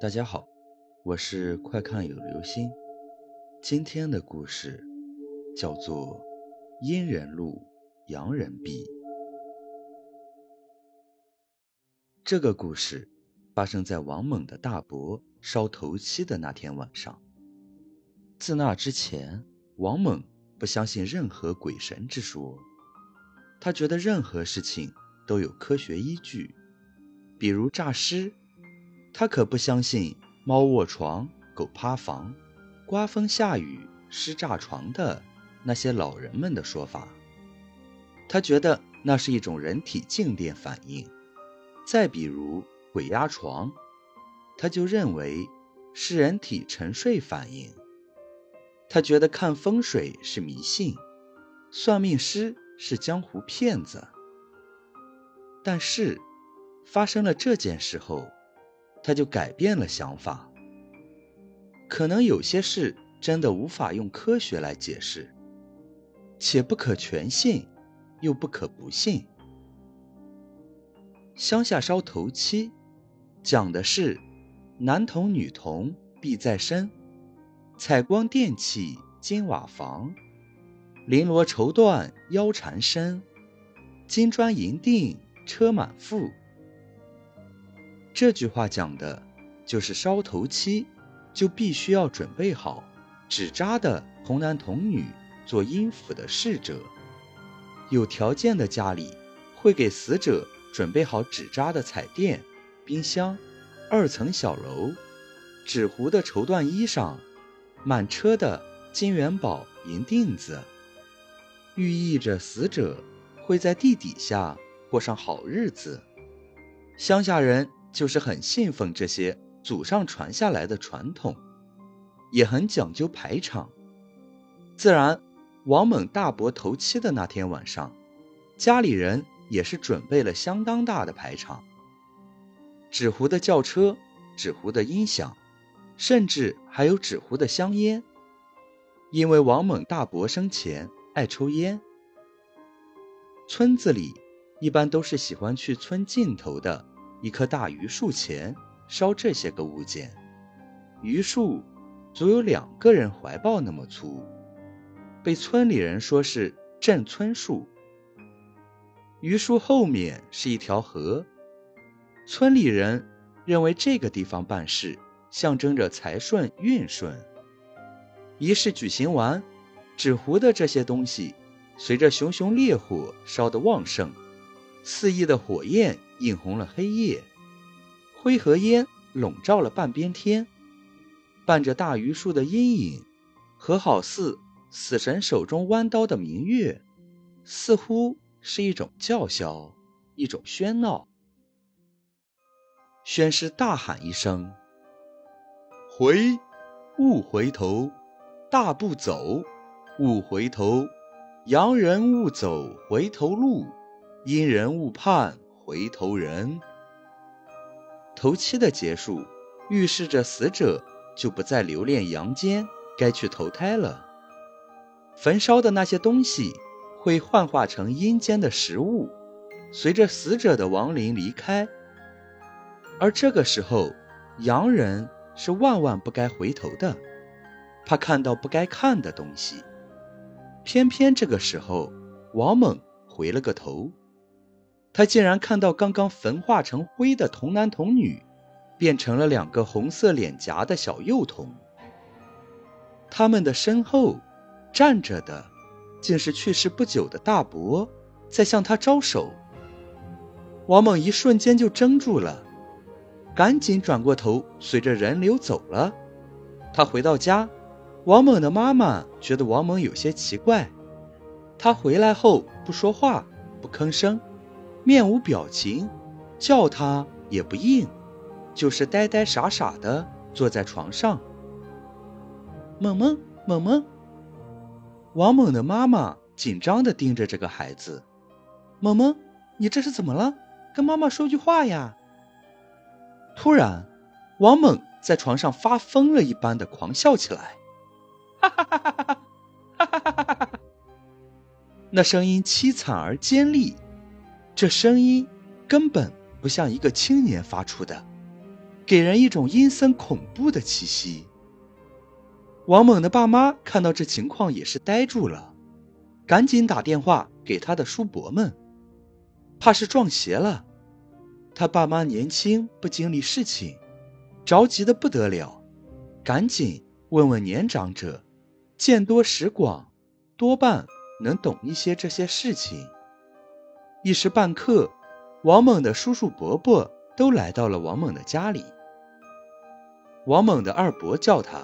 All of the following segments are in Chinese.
大家好，我是快看有流星。今天的故事叫做《阴人路，阳人避》。这个故事发生在王猛的大伯烧头七的那天晚上。自那之前，王猛不相信任何鬼神之说，他觉得任何事情都有科学依据，比如诈尸。他可不相信猫卧床、狗趴房、刮风下雨尸炸床的那些老人们的说法。他觉得那是一种人体静电反应。再比如鬼压床，他就认为是人体沉睡反应。他觉得看风水是迷信，算命师是江湖骗子。但是发生了这件事后。他就改变了想法。可能有些事真的无法用科学来解释，且不可全信，又不可不信。乡下烧头七，讲的是男童女童必在身，采光电器金瓦房，绫罗绸缎腰缠身，金砖银锭车满腹。这句话讲的，就是烧头七，就必须要准备好纸扎的童男童女做阴府的侍者。有条件的家里会给死者准备好纸扎的彩电、冰箱、二层小楼、纸糊的绸缎衣裳、满车的金元宝、银锭子，寓意着死者会在地底下过上好日子。乡下人。就是很信奉这些祖上传下来的传统，也很讲究排场。自然，王猛大伯头七的那天晚上，家里人也是准备了相当大的排场，纸糊的轿车、纸糊的音响，甚至还有纸糊的香烟。因为王猛大伯生前爱抽烟，村子里一般都是喜欢去村尽头的。一棵大榆树前烧这些个物件，榆树足有两个人怀抱那么粗，被村里人说是镇村树。榆树后面是一条河，村里人认为这个地方办事象征着财顺运顺。仪式举行完，纸糊的这些东西随着熊熊烈火烧得旺盛，肆意的火焰。映红了黑夜，灰和烟笼罩了半边天，伴着大榆树的阴影，和好似死神手中弯刀的明月，似乎是一种叫嚣，一种喧闹。宣师大喊一声：“回，勿回头，大步走，勿回头，洋人勿走回头路，阴人勿盼。”回头人，头七的结束，预示着死者就不再留恋阳间，该去投胎了。焚烧的那些东西会幻化成阴间的食物，随着死者的亡灵离开。而这个时候，洋人是万万不该回头的，怕看到不该看的东西。偏偏这个时候，王猛回了个头。他竟然看到刚刚焚化成灰的童男童女，变成了两个红色脸颊的小幼童。他们的身后站着的，竟是去世不久的大伯，在向他招手。王猛一瞬间就怔住了，赶紧转过头，随着人流走了。他回到家，王猛的妈妈觉得王猛有些奇怪，他回来后不说话，不吭声。面无表情，叫他也不应，就是呆呆傻傻的坐在床上。萌萌，萌萌。王猛的妈妈紧张的盯着这个孩子。萌萌，你这是怎么了？跟妈妈说句话呀！突然，王猛在床上发疯了一般的狂笑起来，哈哈哈哈哈哈，哈哈哈哈哈哈！那声音凄惨而尖利。这声音根本不像一个青年发出的，给人一种阴森恐怖的气息。王猛的爸妈看到这情况也是呆住了，赶紧打电话给他的叔伯们，怕是撞邪了。他爸妈年轻不经历事情，着急的不得了，赶紧问问年长者，见多识广，多半能懂一些这些事情。一时半刻，王猛的叔叔伯伯都来到了王猛的家里。王猛的二伯叫他：“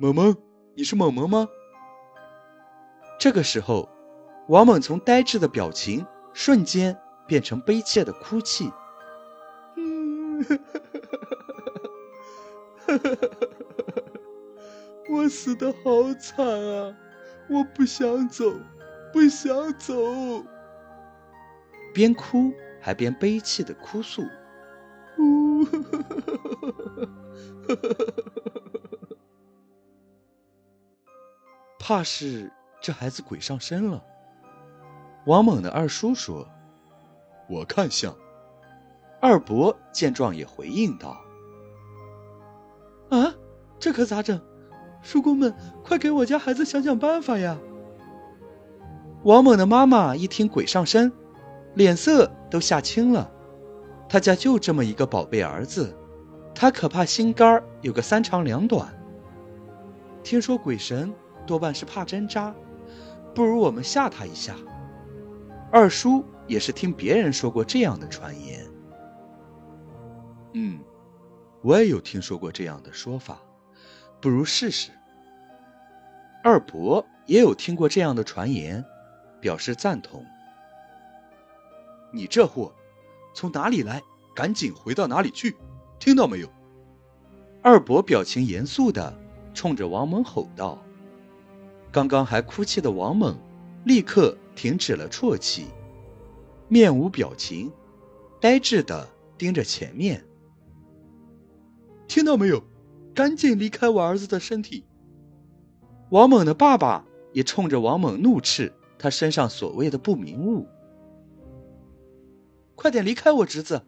猛猛，你是猛猛吗？”这个时候，王猛从呆滞的表情瞬间变成悲切的哭泣。我死的好惨啊！我不想走，不想走。边哭还边悲泣的哭诉。怕是这孩子鬼上身了。王猛的二叔说：“我看像。”二伯见状也回应道：“啊，这可咋整？叔公们，快给我家孩子想想办法呀！”王猛的妈妈一听鬼上身，脸色都吓青了。他家就这么一个宝贝儿子，他可怕心肝有个三长两短。听说鬼神多半是怕针扎，不如我们吓他一下。二叔也是听别人说过这样的传言。嗯，我也有听说过这样的说法，不如试试。二伯也有听过这样的传言，表示赞同。你这货，从哪里来，赶紧回到哪里去，听到没有？二伯表情严肃的冲着王猛吼道。刚刚还哭泣的王猛，立刻停止了啜泣，面无表情，呆滞的盯着前面。听到没有？赶紧离开我儿子的身体！王猛的爸爸也冲着王猛怒斥他身上所谓的不明物。快点离开我侄子！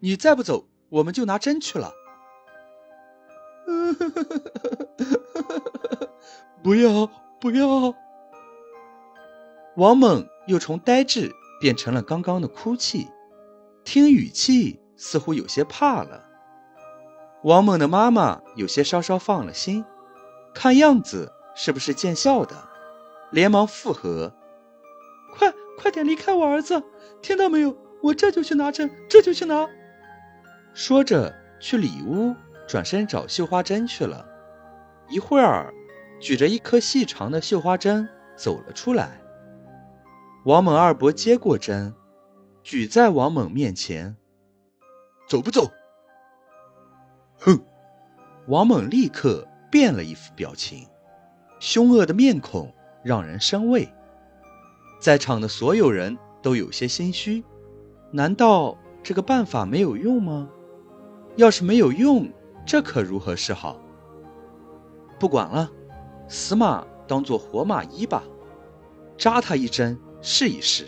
你再不走，我们就拿针去了。不要不要！王猛又从呆滞变成了刚刚的哭泣，听语气似乎有些怕了。王猛的妈妈有些稍稍放了心，看样子是不是见笑的，连忙附和：“快快点离开我儿子，听到没有？我这就去拿针，这就去拿。”说着去里屋，转身找绣花针去了。一会儿，举着一颗细长的绣花针走了出来。王猛二伯接过针，举在王猛面前：“走不走？”哼！王猛立刻变了一副表情，凶恶的面孔让人生畏。在场的所有人都有些心虚，难道这个办法没有用吗？要是没有用，这可如何是好？不管了，死马当做活马医吧，扎他一针试一试。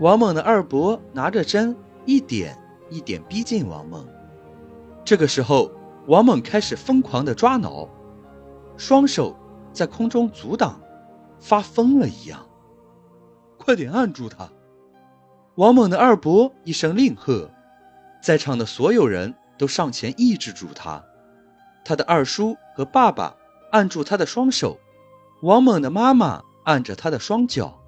王猛的二伯拿着针，一点一点逼近王猛。这个时候，王猛开始疯狂的抓挠，双手在空中阻挡，发疯了一样。快点按住他！王猛的二伯一声令喝，在场的所有人都上前抑制住他。他的二叔和爸爸按住他的双手，王猛的妈妈按着他的双脚，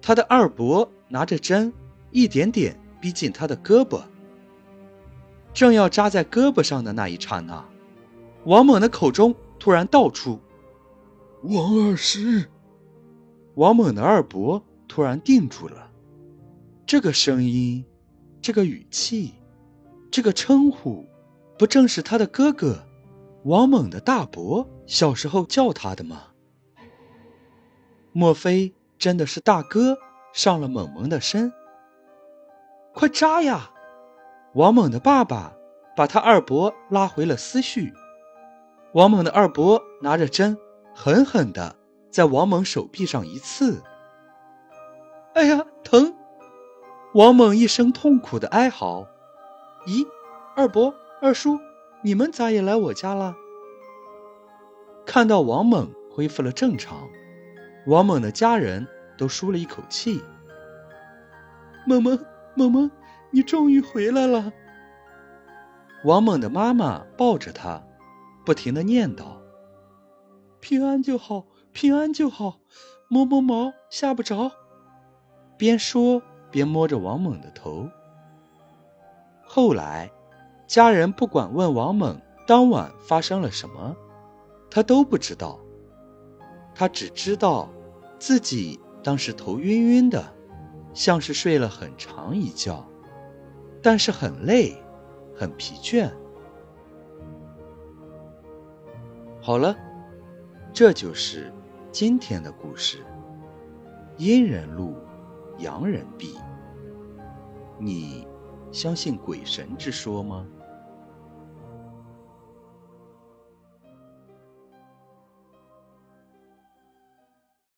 他的二伯拿着针，一点点逼近他的胳膊。正要扎在胳膊上的那一刹那，王猛的口中突然道出：“王二师。”王猛的二伯突然定住了。这个声音，这个语气，这个称呼，不正是他的哥哥王猛的大伯小时候叫他的吗？莫非真的是大哥上了猛猛的身？快扎呀！王猛的爸爸把他二伯拉回了思绪。王猛的二伯拿着针，狠狠地在王猛手臂上一刺。哎呀，疼！王猛一声痛苦的哀嚎。咦，二伯、二叔，你们咋也来我家了？看到王猛恢复了正常，王猛的家人都舒了一口气。萌萌，萌萌，你终于回来了！王猛的妈妈抱着他，不停的念叨：“平安就好，平安就好，摸摸毛吓不着。”边说边摸着王猛的头。后来，家人不管问王猛当晚发生了什么，他都不知道。他只知道自己当时头晕晕的，像是睡了很长一觉，但是很累，很疲倦。好了，这就是今天的故事。阴人路，洋人币。你。相信鬼神之说吗？